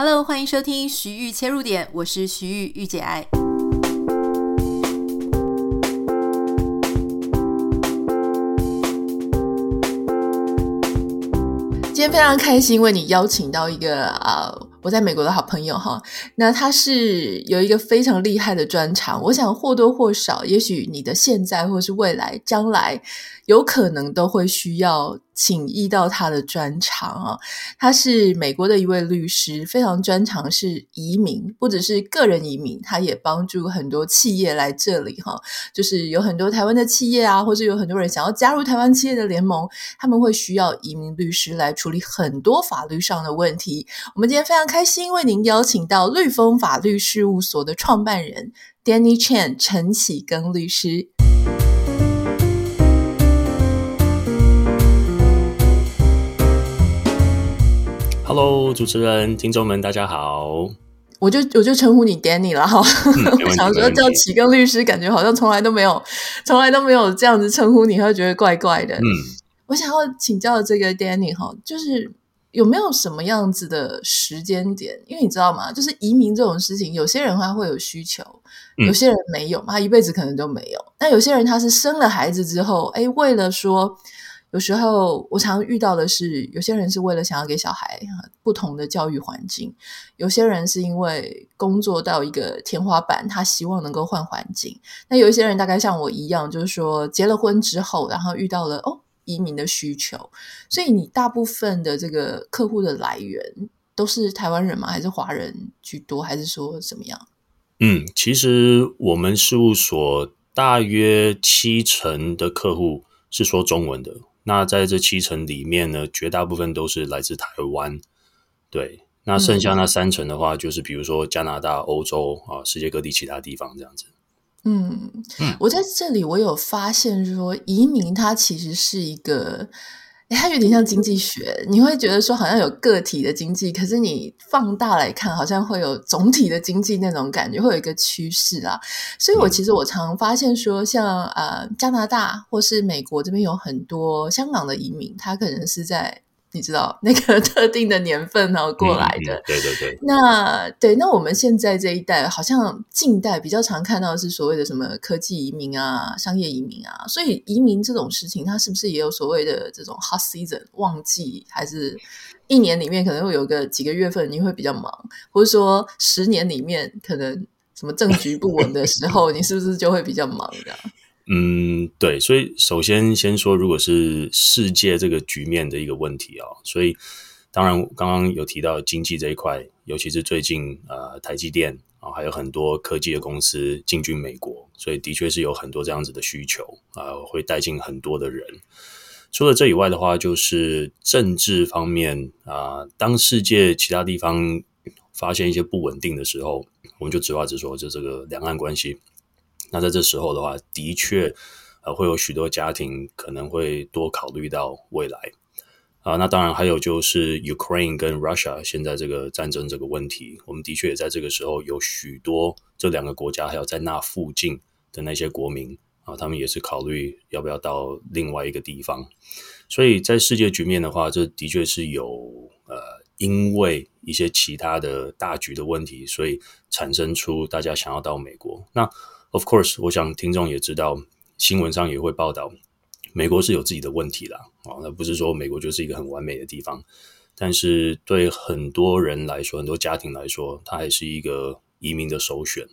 Hello，欢迎收听徐玉切入点，我是徐玉玉姐爱。今天非常开心为你邀请到一个啊。我在美国的好朋友哈，那他是有一个非常厉害的专长，我想或多或少，也许你的现在或是未来将来，有可能都会需要请益到他的专长啊。他是美国的一位律师，非常专长是移民，不只是个人移民，他也帮助很多企业来这里哈。就是有很多台湾的企业啊，或者有很多人想要加入台湾企业的联盟，他们会需要移民律师来处理很多法律上的问题。我们今天非常开心为您邀请到绿风法律事务所的创办人 Danny Chen 陈启庚律师。Hello，主持人、听众们，大家好。我就我就称呼你 Danny 了哈。嗯、我想说叫启根律师，感觉好像从来都没有，从来都没有这样子称呼你，会觉得怪怪的。嗯，我想要请教这个 Danny 哈，就是有没有什么样子的时间点？因为你知道吗？就是移民这种事情，有些人他会有需求，有些人没有，他一辈子可能都没有。那有些人他是生了孩子之后，哎，为了说。有时候我常遇到的是，有些人是为了想要给小孩不同的教育环境，有些人是因为工作到一个天花板，他希望能够换环境。那有一些人大概像我一样，就是说结了婚之后，然后遇到了哦移民的需求。所以你大部分的这个客户的来源都是台湾人吗？还是华人居多？还是说怎么样？嗯，其实我们事务所大约七成的客户是说中文的。那在这七成里面呢，绝大部分都是来自台湾，对。那剩下那三成的话，嗯、就是比如说加拿大、欧洲啊，世界各地其他地方这样子。嗯嗯，我在这里我有发现说，移民它其实是一个。它有点像经济学，你会觉得说好像有个体的经济，可是你放大来看，好像会有总体的经济那种感觉，会有一个趋势啊。所以我其实我常发现说，像呃加拿大或是美国这边有很多香港的移民，他可能是在。你知道那个 特定的年份然后过来的，嗯嗯、对对对。那对，那我们现在这一代好像近代比较常看到的是所谓的什么科技移民啊、商业移民啊，所以移民这种事情，它是不是也有所谓的这种 hot season 旺季，还是一年里面可能会有个几个月份你会比较忙，或者说十年里面可能什么政局不稳的时候，你是不是就会比较忙的？嗯，对，所以首先先说，如果是世界这个局面的一个问题啊，所以当然刚刚有提到经济这一块，尤其是最近呃台积电啊，还有很多科技的公司进军美国，所以的确是有很多这样子的需求啊，会带进很多的人。除了这以外的话，就是政治方面啊，当世界其他地方发现一些不稳定的时候，我们就直话直说，就这个两岸关系。那在这时候的话，的确，呃，会有许多家庭可能会多考虑到未来啊。那当然还有就是 Ukraine 跟 Russia 现在这个战争这个问题，我们的确也在这个时候有许多这两个国家还有在那附近的那些国民啊，他们也是考虑要不要到另外一个地方。所以在世界局面的话，这的确是有呃，因为一些其他的大局的问题，所以产生出大家想要到美国那。Of course，我想听众也知道，新闻上也会报道，美国是有自己的问题啦。啊，那不是说美国就是一个很完美的地方，但是对很多人来说，很多家庭来说，它还是一个移民的首选。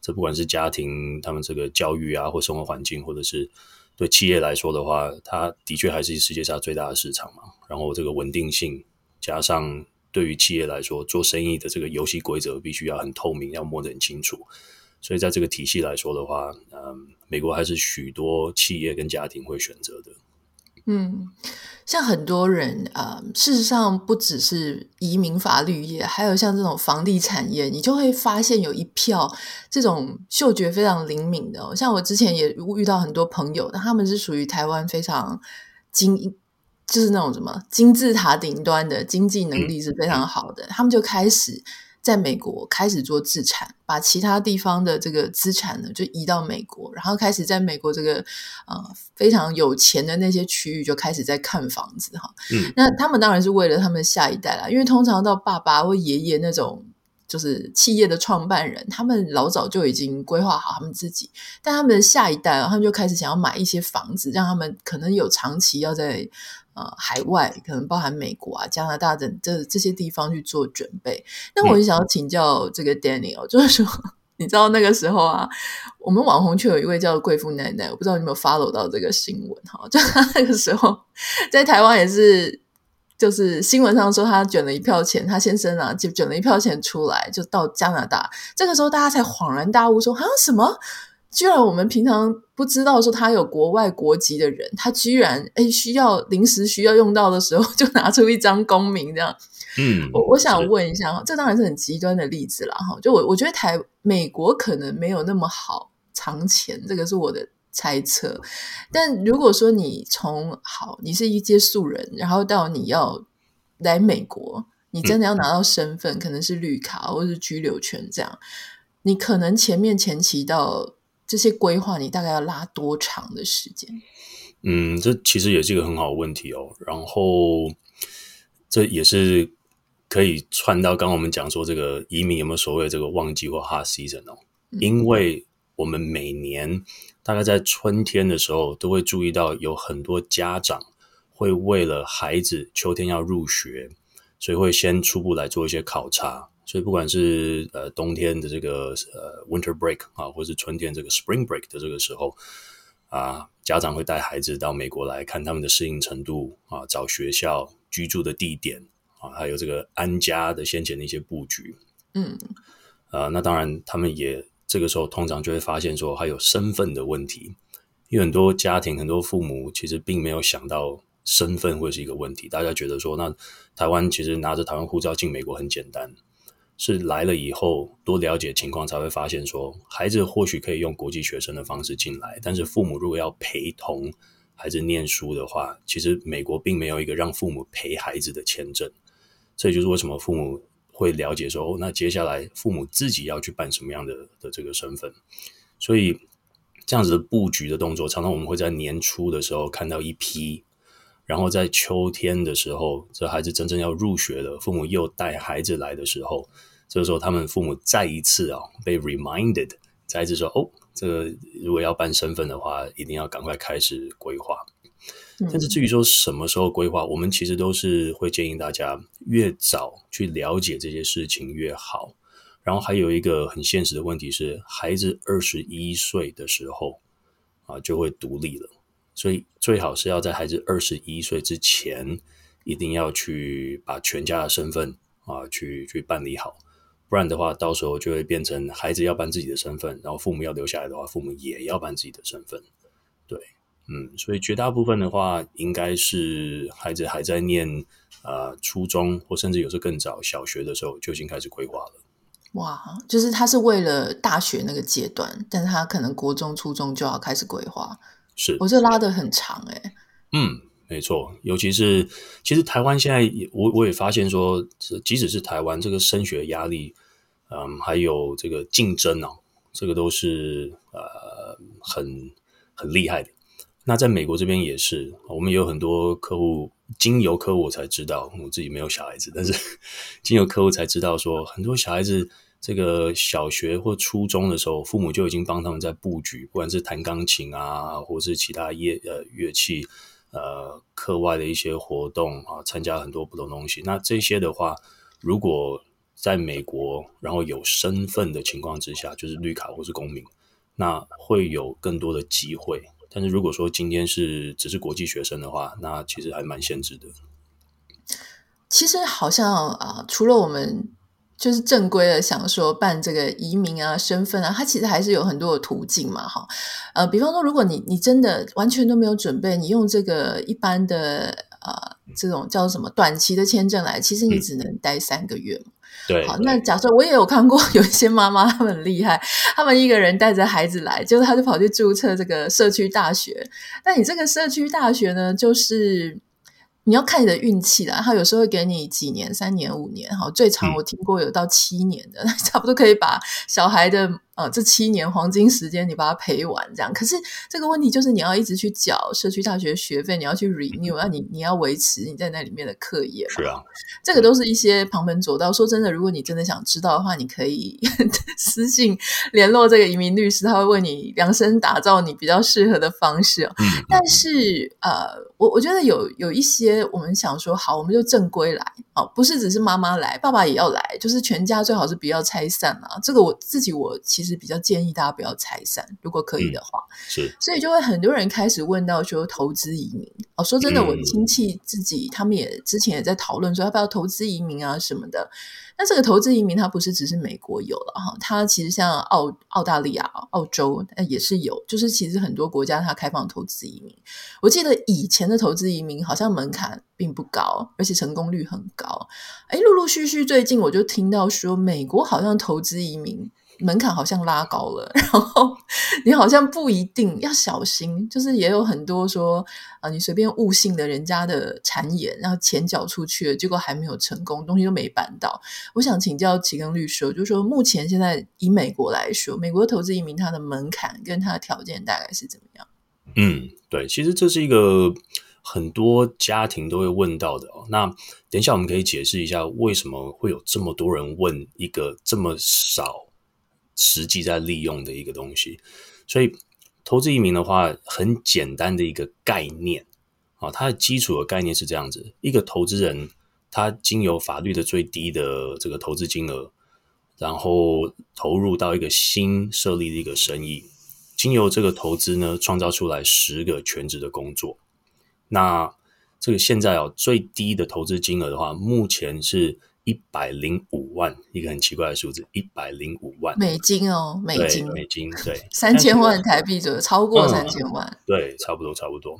这不管是家庭他们这个教育啊，或生活环境，或者是对企业来说的话，它的确还是世界上最大的市场嘛。然后这个稳定性，加上对于企业来说，做生意的这个游戏规则必须要很透明，要摸得很清楚。所以在这个体系来说的话，嗯，美国还是许多企业跟家庭会选择的。嗯，像很多人事实上不只是移民法律业，还有像这种房地产业，你就会发现有一票这种嗅觉非常灵敏的哦。像我之前也遇到很多朋友，他们是属于台湾非常金，就是那种什么金字塔顶端的经济能力是非常好的，嗯，他们就开始。在美国开始做自产，把其他地方的这个资产呢就移到美国，然后开始在美国这个呃非常有钱的那些区域就开始在看房子哈。嗯，那他们当然是为了他们下一代啦，因为通常到爸爸或爷爷那种就是企业的创办人，他们老早就已经规划好他们自己，但他们的下一代啊，他们就开始想要买一些房子，让他们可能有长期要在。呃，海外可能包含美国啊、加拿大等这这些地方去做准备。那我就想要请教这个 Danny 哦，就是说，你知道那个时候啊，我们网红圈有一位叫贵妇奶奶，我不知道你有没有 follow 到这个新闻哈？就他那个时候在台湾也是，就是新闻上说他卷了一票钱，他先生啊就卷了一票钱出来，就到加拿大。这个时候大家才恍然大悟说，说好像什么？居然我们平常不知道说他有国外国籍的人，他居然诶需要临时需要用到的时候，就拿出一张公民这样。嗯，我我想问一下哈，这当然是很极端的例子了哈。就我我觉得台美国可能没有那么好藏钱，这个是我的猜测。但如果说你从好，你是一介素人，然后到你要来美国，你真的要拿到身份，嗯、可能是绿卡或是居留权这样，你可能前面前期到。这些规划你大概要拉多长的时间？嗯，这其实也是一个很好的问题哦。然后这也是可以串到刚刚我们讲说这个移民有没有所谓的这个旺季或 hot season 哦？嗯。因为我们每年大概在春天的时候都会注意到有很多家长会为了孩子秋天要入学，所以会先初步来做一些考察。所以不管是呃冬天的这个呃 winter break 啊，或是春天这个 spring break 的这个时候啊，家长会带孩子到美国来看他们的适应程度啊，找学校、居住的地点啊，还有这个安家的先前的一些布局。嗯，啊，那当然他们也这个时候通常就会发现说还有身份的问题，因为很多家庭很多父母其实并没有想到身份会是一个问题，大家觉得说那台湾其实拿着台湾护照进美国很简单。是来了以后多了解情况，才会发现说，孩子或许可以用国际学生的方式进来，但是父母如果要陪同孩子念书的话，其实美国并没有一个让父母陪孩子的签证。这也就是为什么父母会了解说，哦，那接下来父母自己要去办什么样的的这个身份。所以这样子的布局的动作，常常我们会在年初的时候看到一批，然后在秋天的时候，这孩子真正要入学了，父母又带孩子来的时候。这个时候，他们父母再一次啊、哦、被 reminded，再一次说：“哦，这个如果要办身份的话，一定要赶快开始规划。嗯”但是至于说什么时候规划，我们其实都是会建议大家越早去了解这些事情越好。然后还有一个很现实的问题是，孩子二十一岁的时候啊就会独立了，所以最好是要在孩子二十一岁之前，一定要去把全家的身份啊去去办理好。不然的话，到时候就会变成孩子要办自己的身份，然后父母要留下来的话，父母也要办自己的身份。对，嗯，所以绝大部分的话，应该是孩子还在念呃初中，或甚至有时候更早小学的时候就已经开始规划了。哇，就是他是为了大学那个阶段，但是他可能国中、初中就要开始规划。是，我这拉得很长诶、欸。嗯。没错，尤其是其实台湾现在也我我也发现说，即使是台湾这个升学压力，嗯，还有这个竞争哦，这个都是呃很很厉害的。那在美国这边也是，我们也有很多客户，经由客户我才知道，我自己没有小孩子，但是 经由客户才知道说，很多小孩子这个小学或初中的时候，父母就已经帮他们在布局，不管是弹钢琴啊，或是其他乐呃乐器。呃，课外的一些活动啊，参加很多不同东西。那这些的话，如果在美国，然后有身份的情况之下，就是绿卡或是公民，那会有更多的机会。但是如果说今天是只是国际学生的话，那其实还蛮限制的。其实好像啊，除了我们。就是正规的想说办这个移民啊、身份啊，它其实还是有很多的途径嘛，哈，呃，比方说，如果你你真的完全都没有准备，你用这个一般的呃这种叫什么短期的签证来，其实你只能待三个月。嗯、对，好，那假设我也有看过有一些妈妈，她们很厉害，她们一个人带着孩子来，就是她就跑去注册这个社区大学。那你这个社区大学呢，就是。你要看你的运气啦。他有时候会给你几年、三年、五年，哈，最长我听过有到七年的，嗯、差不多可以把小孩的。呃，这七年黄金时间你把它陪完，这样。可是这个问题就是你要一直去缴社区大学学费，你要去 renew，那、嗯、你你要维持你在那里面的课业。是啊，这个都是一些旁门左道。说真的，如果你真的想知道的话，你可以 私信联络这个移民律师，他会为你量身打造你比较适合的方式。嗯、但是呃，我我觉得有有一些我们想说，好，我们就正规来哦，不是只是妈妈来，爸爸也要来，就是全家最好是不要拆散啊。这个我自己我其实。是比较建议大家不要拆散，如果可以的话。嗯、是，所以就会很多人开始问到说投资移民哦。说真的，我亲戚自己、嗯、他们也之前也在讨论说要不要投资移民啊什么的。那这个投资移民它不是只是美国有了哈，它其实像澳澳大利亚、澳洲也是有，就是其实很多国家它开放投资移民。我记得以前的投资移民好像门槛并不高，而且成功率很高。哎，陆陆续续最近我就听到说，美国好像投资移民。门槛好像拉高了，然后你好像不一定要小心，就是也有很多说啊，你随便误信了人家的谗言，然后钱缴出去了，结果还没有成功，东西都没办到。我想请教启根律师，就是说目前现在以美国来说，美国投资移民它的门槛跟它的条件大概是怎么样？嗯，对，其实这是一个很多家庭都会问到的哦。那等一下我们可以解释一下，为什么会有这么多人问一个这么少。实际在利用的一个东西，所以投资移民的话，很简单的一个概念啊，它的基础的概念是这样子：一个投资人，他经由法律的最低的这个投资金额，然后投入到一个新设立的一个生意，经由这个投资呢，创造出来十个全职的工作。那这个现在哦，最低的投资金额的话，目前是。一百零五万，一个很奇怪的数字，一百零五万美金哦，美金，美金，对，三千万台币左右，超过三千万，嗯，对，差不多，差不多。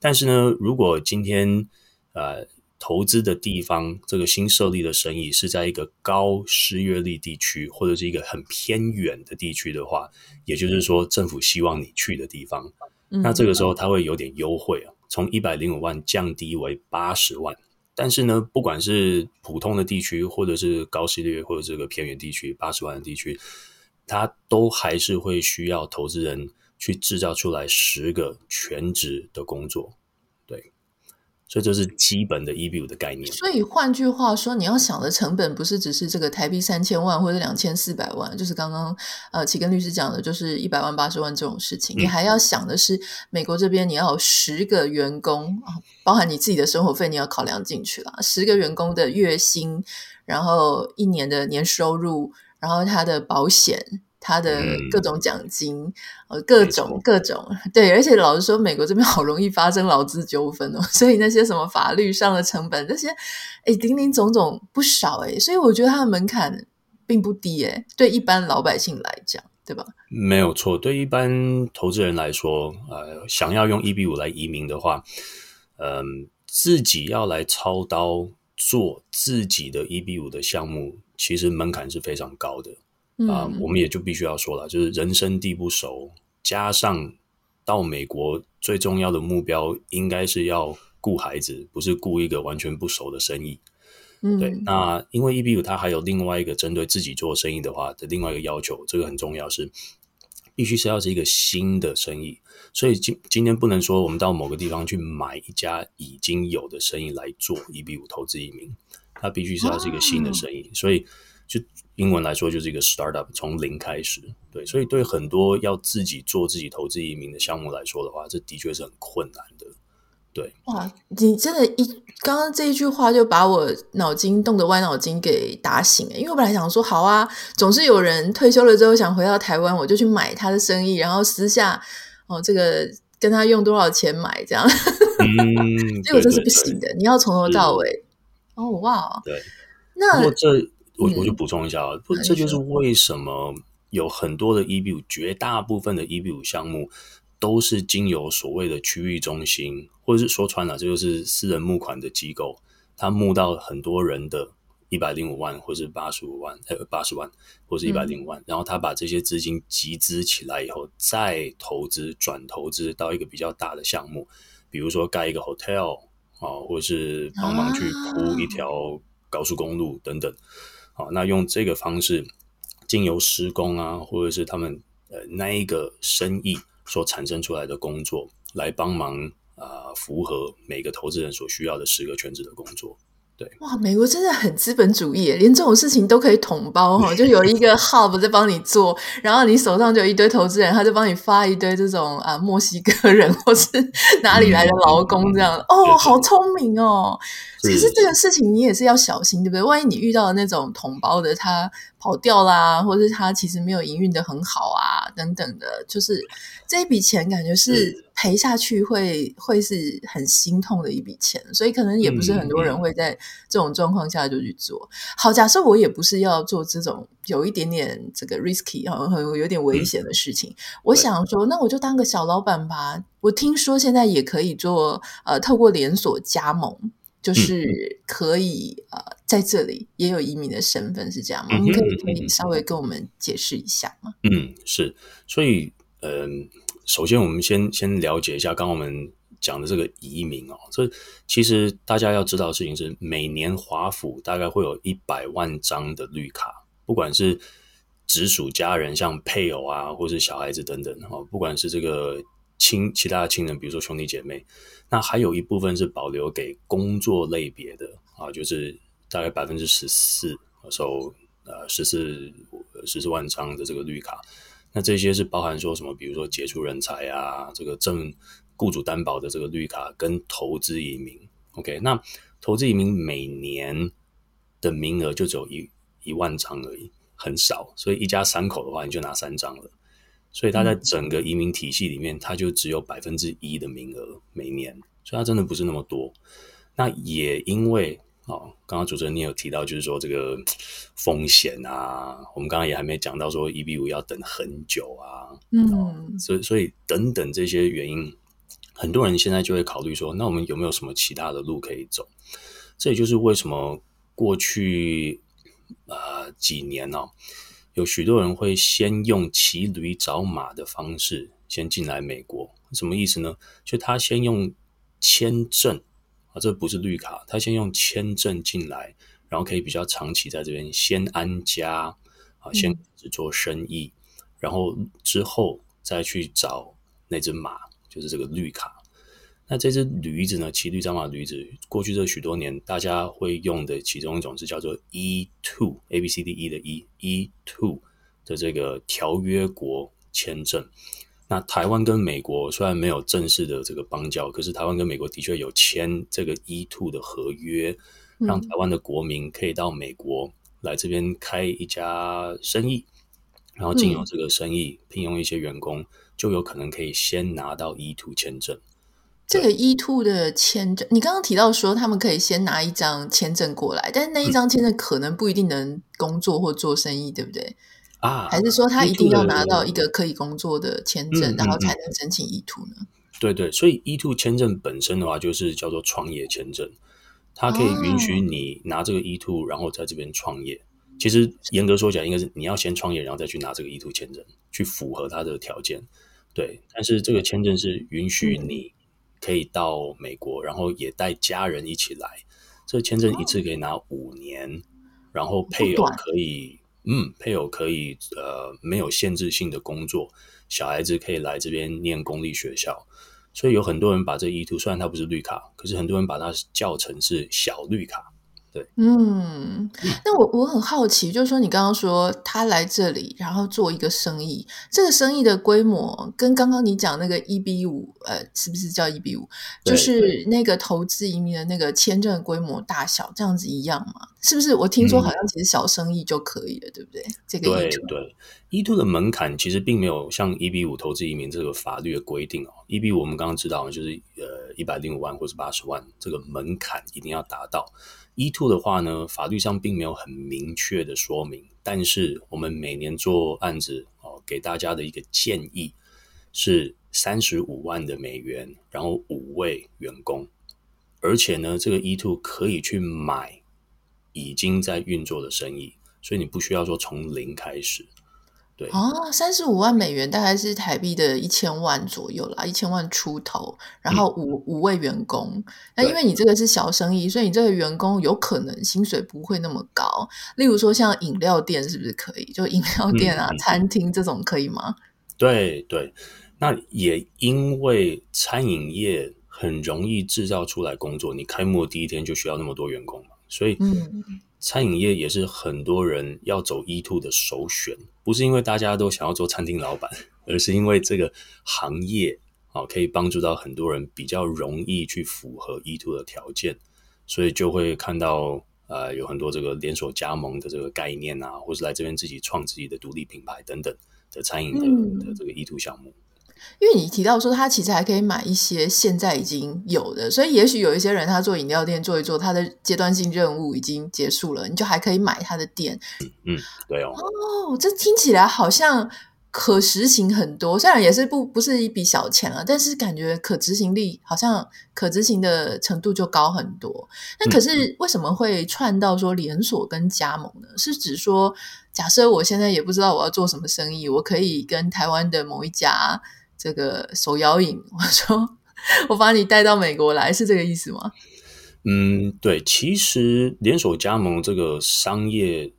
但是呢，如果今天呃投资的地方，这个新设立的生意是在一个高失业率地区，或者是一个很偏远的地区的话，也就是说政府希望你去的地方，嗯，那这个时候它会有点优惠啊，从一百零五万降低为八十万。但是呢，不管是普通的地区，或者是高失业率，或者这个偏远地区，八十万的地区，它都还是会需要投资人去制造出来十个全职的工作。所以这是基本的 EB-5 的概念。所以换句话说，你要想的成本不是只是这个台币三千万或者两千四百万，就是刚刚呃齐根律师讲的，就是一百万八十万这种事情。嗯、你还要想的是，美国这边你要有十个员工，包含你自己的生活费，你要考量进去了。十个员工的月薪，然后一年的年收入，然后他的保险。他的各种奖金，呃、嗯，各种各种，对，而且老实说，美国这边好容易发生劳资纠纷哦，所以那些什么法律上的成本，这些，哎，林林总总不少哎，所以我觉得它的门槛并不低哎，对一般老百姓来讲，对吧？没有错，对一般投资人来说，呃，想要用 EB 五来移民的话，嗯、呃，自己要来操刀做自己的 EB 五的项目，其实门槛是非常高的。啊、呃，我们也就必须要说了，就是人生地不熟，加上到美国最重要的目标应该是要顾孩子，不是顾一个完全不熟的生意。嗯，对。那因为 EB-5 它还有另外一个针对自己做生意的话的另外一个要求，这个很重要，是必须是要是一个新的生意。所以今今天不能说我们到某个地方去买一家已经有的生意来做 EB 五投资移民，它必须是要是一个新的生意，哦、所以就。英文来说就是一个 startup，从零开始，对，所以对很多要自己做自己投资移民的项目来说的话，这的确是很困难的，对。哇，你真的一，一刚刚这一句话就把我脑筋动的歪脑筋给打醒了，因为我本来想说，好啊，总是有人退休了之后想回到台湾，我就去买他的生意，然后私下哦，这个跟他用多少钱买这样，嗯，结果这是不行的，对对对，你要从头到尾。哦，哇，对，那这。我我就补充一下啊，不、嗯，这就是为什么有很多的 EB 五，绝大部分的 EB 五项目都是经由所谓的区域中心，或者是说穿了，这就是私人募款的机构，他募到很多人的一百零五万，或是八十五万，呃，八十万，或是一百零五万，然后他把这些资金集资起来以后，再投资转投资到一个比较大的项目，比如说盖一个 hotel。啊，或者是帮忙去铺一条高速公路等等。好、啊，那用这个方式，经由施工啊，或者是他们呃那一个生意所产生出来的工作，来帮忙啊，符合每个投资人所需要的十个全职的工作。对，哇，美国真的很资本主义，连这种事情都可以统包哈，就有一个 hub 在帮你做，然后你手上就有一堆投资人，他就帮你发一堆这种啊墨西哥人或是哪里来的劳工这样，嗯、哦，好聪明哦。可是。这个事情你也是要小心，对不对？万一你遇到的那种统包的他跑掉啦，或者是他其实没有营运的很好啊，等等的，就是这一笔钱感觉是赔下去会会是很心痛的一笔钱，所以可能也不是很多人会在这种状况下就去做。好，假设我也不是要做这种有一点点这个 risky 哈，很有点危险的事情，我想说，那我就当个小老板吧。我听说现在也可以做，呃，透过连锁加盟。就是可以呃，在这里也有移民的身份是这样吗？嗯、你可以可以稍微跟我们解释一下吗？嗯，是，所以嗯、呃，首先我们先先了解一下刚刚我们讲的这个移民哦，这其实大家要知道的事情是，每年华府大概会有一百万张的绿卡，不管是直属家人，像配偶啊，或是小孩子等等哦，不管是这个亲其他的亲人，比如说兄弟姐妹。那还有一部分是保留给工作类别的啊，就是大概百分之十四，收呃十四十四万张的这个绿卡。那这些是包含说什么？比如说杰出人才啊，这个正雇主担保的这个绿卡跟投资移民。OK，那投资移民每年的名额就只有一一万张而已，很少。所以一家三口的话，你就拿三张了。所以它在整个移民体系里面，它就只有百分之一的名额每年，所以它真的不是那么多。那也因为哦，刚刚主持人你有提到，就是说这个风险啊，我们刚刚也还没讲到说 EB 五要等很久啊，嗯，所以所以等等这些原因，很多人现在就会考虑说，那我们有没有什么其他的路可以走？这也就是为什么过去呃几年呢、哦？有许多人会先用骑驴找马的方式先进来美国，什么意思呢？就他先用签证啊，这不是绿卡，他先用签证进来，然后可以比较长期在这边先安家啊，先只做生意，嗯，然后之后再去找那只马，就是这个绿卡。那这只驴子呢？骑驴找马驴子，过去这许多年，大家会用的其中一种是叫做 E two A B C D E 的 E，E-2 的这个条约国签证。那台湾跟美国虽然没有正式的这个邦交，可是台湾跟美国的确有签这个 E-2 的合约，让台湾的国民可以到美国来这边开一家生意，然后经由这个生意聘用一些员工，就有可能可以先拿到 E-2 签证。这个 E2 的签证，你刚刚提到说他们可以先拿一张签证过来，但是那一张签证可能不一定能工作或做生意，对不对？啊，还是说他一定要拿到一个可以工作的签证，然后才能申请 E two 呢？对对，所以 E two 签证本身的话，就是叫做创业签证，它可以允许你拿这个 E2，然后在这边创业。其实严格说起来，应该是你要先创业，然后再去拿这个 E two 签证，去符合它的条件。对，但是这个签证是允许你。可以到美国，然后也带家人一起来。这个签证一次可以拿五年，哦、然后配偶可以，嗯，配偶可以，呃，没有限制性的工作，小孩子可以来这边念公立学校。所以有很多人把这 E2，虽然它不是绿卡，可是很多人把它叫成是小绿卡。对，嗯，那我我很好奇，就是说你刚刚说他来这里，然后做一个生意，这个生意的规模跟刚刚你讲那个一比五，呃，是不是叫一比五？就是那个投资移民的那个签证规模大小这样子一样吗？是不是？我听说好像其实小生意就可以了，嗯、对不对？这个 E2 对对，E2 的门槛其实并没有像一比五投资移民这个法律的规定哦。一比五我们刚刚知道，就是呃一百零五万或者八十万这个门槛一定要达到。e two 的话呢，法律上并没有很明确的说明，但是我们每年做案子哦，给大家的一个建议是三十五万的美元，然后五位员工，而且呢，这个 e two 可以去买已经在运作的生意，所以你不需要说从零开始。对哦，三十五万美元大概是台币的一千万左右啦，一千万出头，然后五、嗯、五位员工。那因为你这个是小生意，所以你这个员工有可能薪水不会那么高。例如说像饮料店是不是可以？就饮料店啊、嗯、餐厅这种可以吗？对对，那也因为餐饮业很容易制造出来工作，你开幕第一天就需要那么多员工嘛，所以嗯。餐饮业也是很多人要走 E2 的首选，不是因为大家都想要做餐厅老板，而是因为这个行业啊可以帮助到很多人比较容易去符合 E2 的条件，所以就会看到呃有很多这个连锁加盟的这个概念啊，或是来这边自己创自己的独立品牌等等的餐饮的、嗯、的这个 E2 项目。因为你提到说，他其实还可以买一些现在已经有的，所以也许有一些人他做饮料店做一做，他的阶段性任务已经结束了，你就还可以买他的店。嗯，对哦。哦，这听起来好像可实行很多，虽然也是不不是一笔小钱了，但是感觉可执行力好像可执行的程度就高很多。那可是为什么会串到说连锁跟加盟呢？是指说，假设我现在也不知道我要做什么生意，我可以跟台湾的某一家。这个手摇饮，我说我把你带到美国来，是这个意思吗？嗯，对，其实连锁加盟这个商业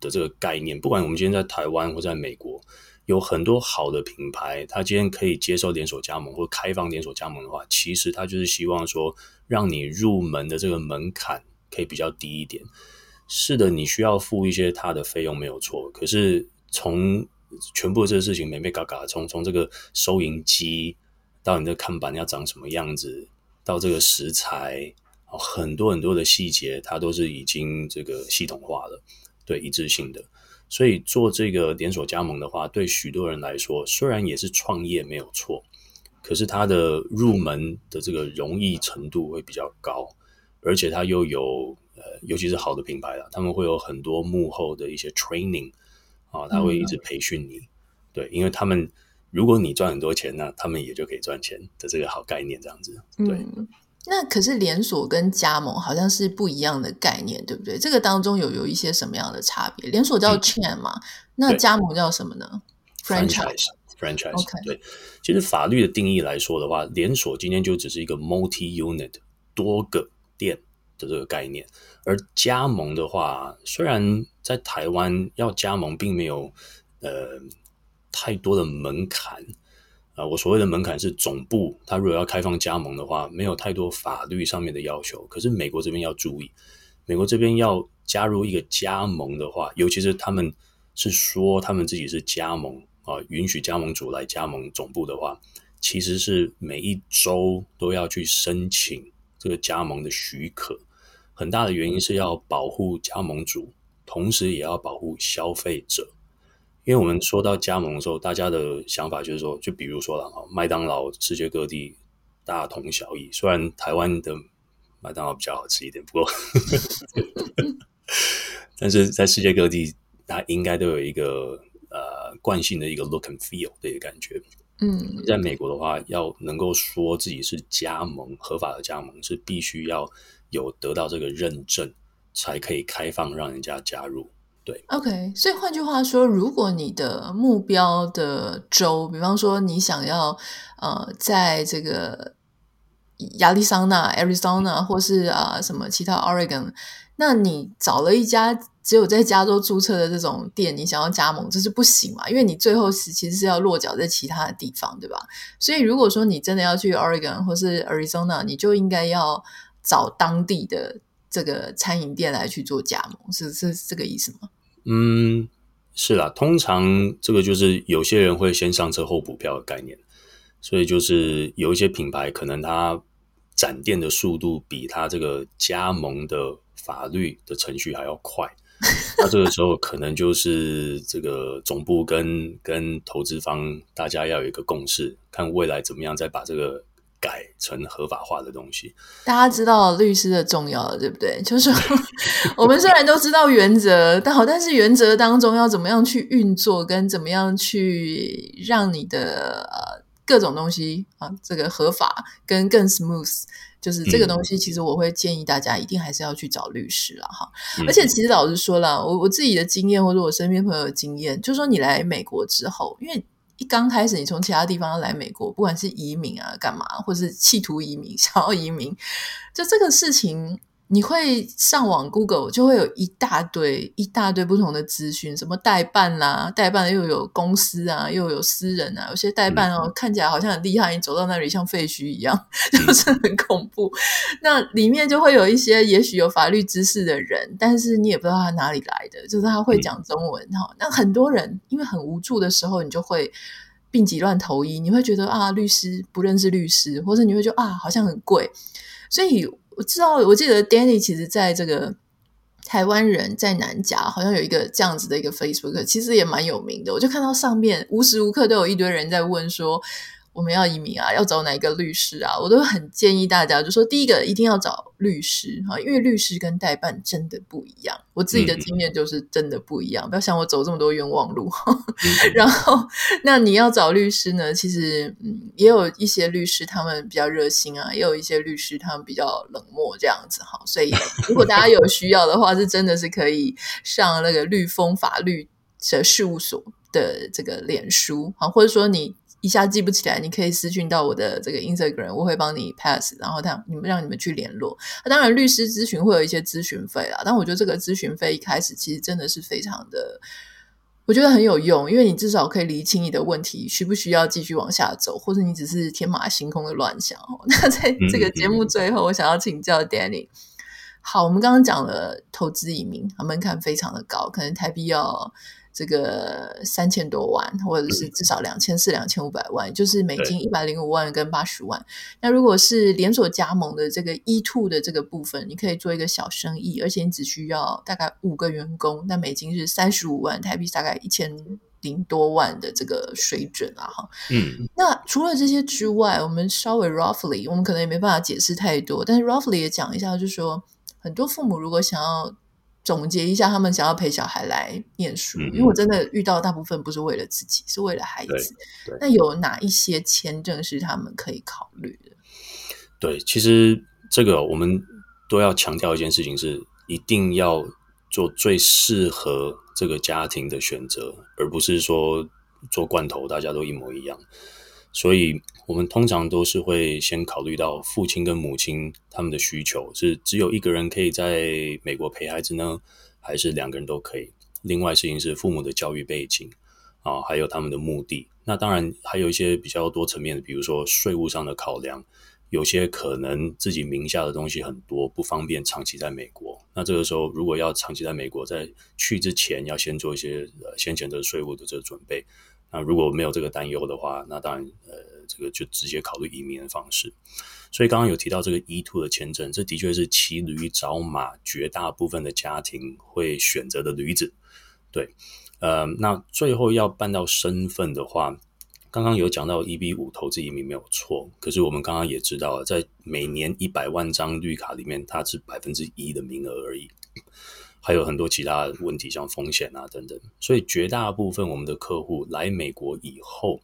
的这个概念，不管我们今天在台湾或在美国，有很多好的品牌，它今天可以接受连锁加盟或开放连锁加盟的话，其实它就是希望说，让你入门的这个门槛可以比较低一点。是的，你需要付一些它的费用没有错，可是从全部的这个事情，眉眉角角，从从这个收银机到你的看板要长什么样子，到这个食材，很多很多的细节，它都是已经这个系统化了，对，一致性的。所以做这个连锁加盟的话，对许多人来说，虽然也是创业没有错，可是它的入门的这个容易程度会比较高，而且它又有呃，尤其是好的品牌啦，他们会有很多幕后的一些 training。啊，他会一直培训你，嗯、对，因为他们如果你赚很多钱，那他们也就可以赚钱的这个好概念，这样子。对，嗯、那可是连锁跟加盟好像是不一样的概念，对不对？这个当中有有一些什么样的差别？连锁叫 chain 嘛，嗯、那加盟叫什么呢？franchise，franchise。对，其实法律的定义来说的话，连锁今天就只是一个 multi-unit 多个店的这个概念，而加盟的话，虽然在台湾要加盟，并没有呃太多的门槛啊、我所谓的门槛是总部，它如果要开放加盟的话，没有太多法律上面的要求。可是美国这边要注意，美国这边要加入一个加盟的话，尤其是他们是说他们自己是加盟啊、允许加盟主来加盟总部的话，其实是每一周都要去申请这个加盟的许可。很大的原因是要保护加盟主。同时也要保护消费者，因为我们说到加盟的时候，大家的想法就是说，就比如说了啊，麦当劳世界各地大同小异，虽然台湾的麦当劳比较好吃一点，不过，但是在世界各地，它应该都有一个呃惯性的一个 look and feel 的一个感觉。嗯，在美国的话，要能够说自己是加盟合法的加盟，是必须要有得到这个认证。才可以开放让人家加入，对。OK，所以换句话说，如果你的目标的州，比方说你想要呃，在这个亚利桑那、Arizona 或是啊、呃、什么其他 Oregon，那你找了一家只有在加州注册的这种店，你想要加盟，这是不行嘛？因为你最后是其实是要落脚在其他的地方，对吧？所以如果说你真的要去 Oregon 或是 Arizona，你就应该要找当地的。这个餐饮店来去做加盟，是是这个意思吗？嗯，是啦。通常这个就是有些人会先上车后补票的概念，所以就是有一些品牌可能它展店的速度比它这个加盟的法律的程序还要快，那这个时候可能就是这个总部跟跟投资方大家要有一个共识，看未来怎么样再把这个。改成合法化的东西，大家知道律师的重要了，对不对？就是 我们虽然都知道原则，但好，但是原则当中要怎么样去运作，跟怎么样去让你的呃各种东西啊，这个合法跟更 smooth，就是这个东西，其实我会建议大家一定还是要去找律师了哈。而且其实老实说了，我我自己的经验或者我身边朋友的经验，就是说你来美国之后，因为一刚开始你从其他地方来美国，不管是移民啊、干嘛，或是企图移民、想要移民，就这个事情。你会上网 Google 就会有一大堆一大堆不同的资讯，什么代办啦、啊，代办又有公司啊，又有私人啊，有些代办哦、嗯、看起来好像很厉害，你走到那里像废墟一样，就是很恐怖。那里面就会有一些也许有法律知识的人，但是你也不知道他哪里来的，就是他会讲中文哈、嗯。那很多人因为很无助的时候，你就会病急乱投医，你会觉得啊，律师不认识律师，或者你会觉得啊，好像很贵，所以。我知道，我记得 Danny 其实在这个台湾人在南加，好像有一个这样子的一个 Facebook，其实也蛮有名的。我就看到上面无时无刻都有一堆人在问说。我们要移民啊，要找哪一个律师啊？我都很建议大家，就说第一个一定要找律师哈，因为律师跟代办真的不一样。我自己的经验就是真的不一样，嗯、不要想我走这么多冤枉路。嗯、然后，那你要找律师呢？其实，嗯，也有一些律师他们比较热心啊，也有一些律师他们比较冷漠这样子哈。所以，如果大家有需要的话，是真的是可以上那个律风法律的事务所的这个脸书啊，或者说你。一下记不起来，你可以私讯到我的这个 Instagram，我会帮你 pass，然后他你们让你们去联络。那当然，律师咨询会有一些咨询费啦，但我觉得这个咨询费一开始其实真的是非常的，我觉得很有用，因为你至少可以理清你的问题，需不需要继续往下走，或者你只是天马行空的乱想。那在这个节目最后，我想要请教 Danny，好，我们刚刚讲了投资移民，门槛非常的高，可能台币要。这个三千多万，或者是至少两千四、两千五百万，就是美金一百零五万跟八十万。那如果是连锁加盟的这个 E two 的这个部分，你可以做一个小生意，而且你只需要大概五个员工，那美金是三十五万，台币大概一千零多万的这个水准啊，哈。嗯。那除了这些之外，我们稍微 roughly，我们可能也没办法解释太多，但是 roughly 也讲一下，就是说很多父母如果想要。总结一下，他们想要陪小孩来念书，嗯，因为我真的遇到大部分不是为了自己，是为了孩子。那有哪一些签证是他们可以考虑的？对，其实这个我们都要强调一件事情是，一定要做最适合这个家庭的选择，而不是说做罐头大家都一模一样。所以，我们通常都是会先考虑到父亲跟母亲他们的需求，是只有一个人可以在美国陪孩子呢，还是两个人都可以？另外，事情是父母的教育背景啊，还有他们的目的。那当然还有一些比较多层面的，比如说税务上的考量，有些可能自己名下的东西很多，不方便长期在美国。那这个时候，如果要长期在美国，在去之前要先做一些呃先前的税务的这个准备。那如果没有这个担忧的话，那当然，呃，这个就直接考虑移民的方式。所以刚刚有提到这个 E2 的签证，这的确是骑驴找马绝大部分的家庭会选择的驴子。对，呃，那最后要办到身份的话，刚刚有讲到 EB5 投资移民没有错，可是我们刚刚也知道，在每年一百万张绿卡里面，它是百分之一的名额而已。还有很多其他问题，像风险啊等等，所以绝大部分我们的客户来美国以后，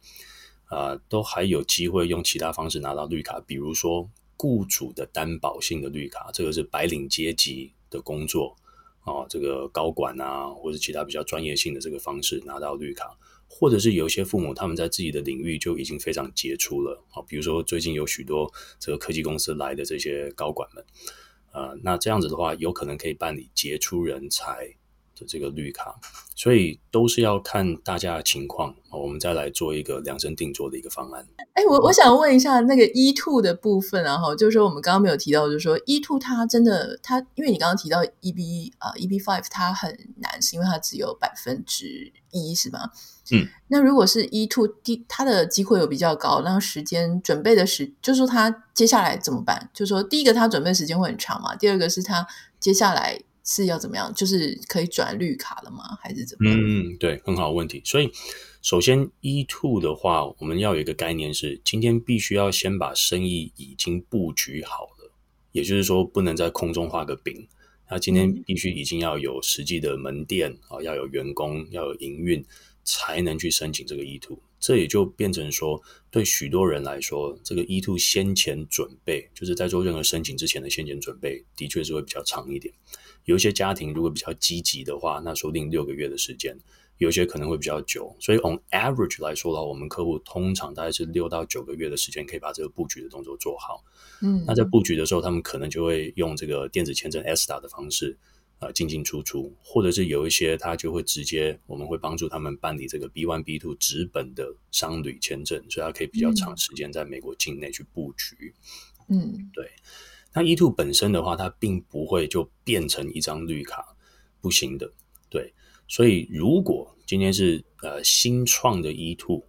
啊、都还有机会用其他方式拿到绿卡，比如说雇主的担保性的绿卡，这个是白领阶级的工作啊、这个高管啊，或者其他比较专业性的这个方式拿到绿卡，或者是有些父母他们在自己的领域就已经非常杰出了啊、比如说最近有许多这个科技公司来的这些高管们。呃，那这样子的话，有可能可以办理杰出人才的这个绿卡，所以都是要看大家的情况，我们再来做一个量身定做的一个方案。哎，我我想问一下那个 E two 的部分啊，哈，就是说我们刚刚没有提到，就是说 E two 它真的它，因为你刚刚提到 EB 啊 EB five 它很难，是因为它只有百分之一，是吗？嗯，那如果是 E two 第它的机会有比较高，那时间准备的时，就是说它接下来怎么办？就是说第一个它准备时间会很长嘛，第二个是它接下来是要怎么样？就是可以转绿卡了吗？还是怎么样？嗯，对，很好的问题。所以首先 E two 的话，我们要有一个概念是，今天必须要先把生意已经布局好了，也就是说不能在空中画个饼。那今天必须已经要有实际的门店啊，要有员工，要有营运，才能去申请这个 E two。这也就变成说，对许多人来说，这个 E two 先前准备，就是在做任何申请之前的先前准备，的确是会比较长一点。有一些家庭如果比较积极的话，那说不定六个月的时间；有些可能会比较久。所以，on average 来说的话，我们客户通常大概是六到九个月的时间，可以把这个布局的动作做好。嗯，那在布局的时候，他们可能就会用这个电子签证 ESTA 的方式。呃，进进出出，或者是有一些他就会直接，我们会帮助他们办理这个 B one B two 直本的商旅签证，所以他可以比较长时间在美国境内去布局。嗯，对。那 E two 本身的话，它并不会就变成一张绿卡，不行的。对，所以如果今天是呃新创的 E two，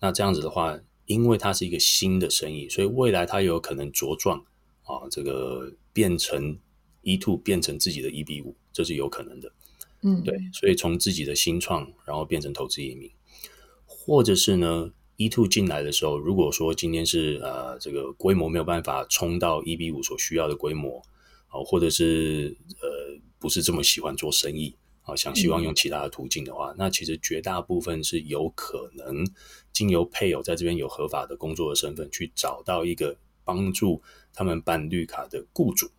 那这样子的话，因为它是一个新的生意，所以未来它有可能茁壮啊，这个变成。E two 变成自己的 E B 五这是有可能的。嗯，对，所以从自己的新创，然后变成投资移民，或者是呢，E2 进来的时候，如果说今天是呃这个规模没有办法冲到 EB5 所需要的规模，啊，或者是呃不是这么喜欢做生意啊，想希望用其他的途径的话，嗯，那其实绝大部分是有可能经由配偶在这边有合法的工作的身份，去找到一个帮助他们办绿卡的雇主。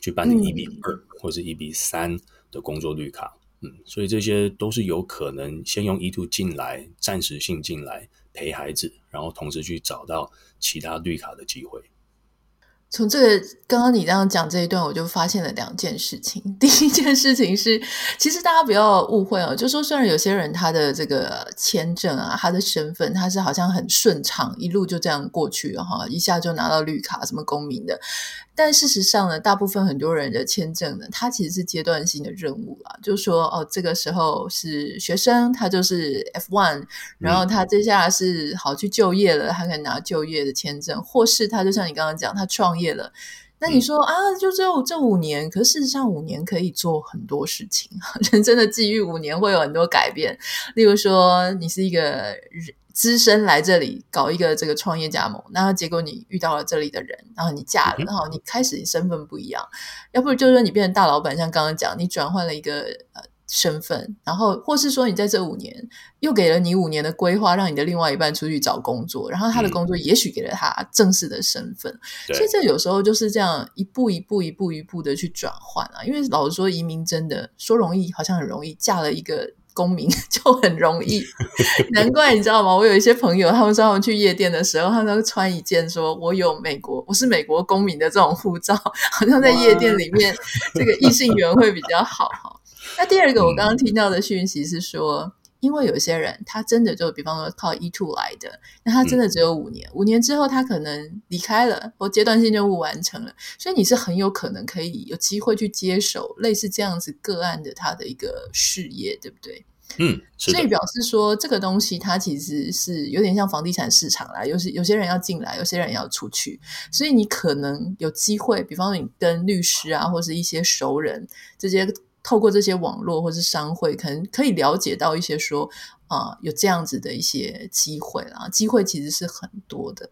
去办理 EB 二或者是 EB 三的工作绿卡，嗯，所以这些都是有可能先用 E two 进来，暂时性进来陪孩子，然后同时去找到其他绿卡的机会。从这个刚刚你这样讲这一段，我就发现了两件事情。第一件事情是，其实大家不要误会哦，就说虽然有些人他的这个签证啊，他的身份他是好像很顺畅，一路就这样过去了哈，一下就拿到绿卡，什么公民的。但事实上呢，大部分很多人的签证呢，它其实是阶段性的任务啊。就是说，哦，这个时候是学生，他就是 F one，然后他接下来是好去就业了，他可以拿就业的签证，或是他就像你刚刚讲，他创业了。那你说啊，就只有这五年，可是事实上五年可以做很多事情，人生的际遇五年会有很多改变。例如说，你是一个人。资深来这里搞一个这个创业加盟，然后结果你遇到了这里的人，然后你嫁了，然后你开始你身份不一样，要不就是说你变成大老板，像刚刚讲，你转换了一个呃身份，然后或是说你在这五年又给了你五年的规划，让你的另外一半出去找工作，然后他的工作也许给了他正式的身份，嗯、所以这有时候就是这样一步一步一步一步的去转换啊，因为老实说移民真的说容易，好像很容易，嫁了一个。公民 就很容易，难怪你知道吗？我有一些朋友，他们说他们去夜店的时候，他们都穿一件说“我有美国，我是美国公民”的这种护照，好像在夜店里面这个异性缘会比较好哈。那第二个，我刚刚听到的讯息是说。因为有些人他真的就比方说靠 E2 来的，那他真的只有五年，嗯、五年之后他可能离开了，或阶段性任务完成了，所以你是很有可能可以有机会去接手类似这样子个案的他的一个事业，对不对？嗯，所以表示说这个东西它其实是有点像房地产市场啦，有些有些人要进来，有些人要出去，所以你可能有机会，比方说你跟律师啊，或是一些熟人这些。透过这些网络或是商会，可能可以了解到一些说啊、呃，有这样子的一些机会啦，机会其实是很多的。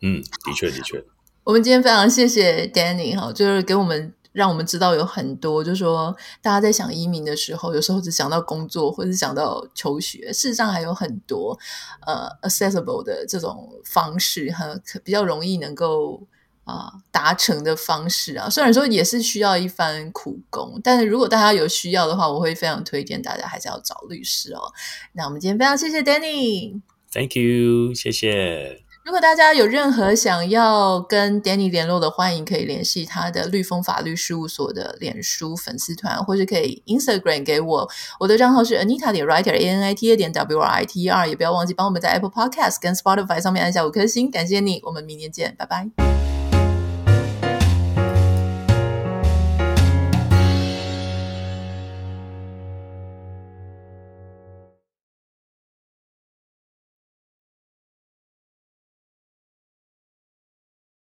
嗯，的确的确。我们今天非常谢谢 Danny 哈，就是给我们让我们知道有很多，就是说大家在想移民的时候，有时候只想到工作或者想到求学，事实上还有很多呃 accessible 的这种方式，很比较容易能够。啊，达成的方式啊，虽然说也是需要一番苦功，但是如果大家有需要的话，我会非常推荐大家还是要找律师哦。那我们今天非常谢谢 Danny，Thank you，谢谢。如果大家有任何想要跟 Danny 联络的，欢迎可以联系他的律风法律事务所的脸书粉丝团，或是可以 Instagram 给我，我的账号是 Anita 点 Writer A N I T A 点 W R I T E R，也不要忘记帮我们在 Apple Podcast 跟 Spotify 上面按下五颗星，感谢你，我们明年见，拜拜。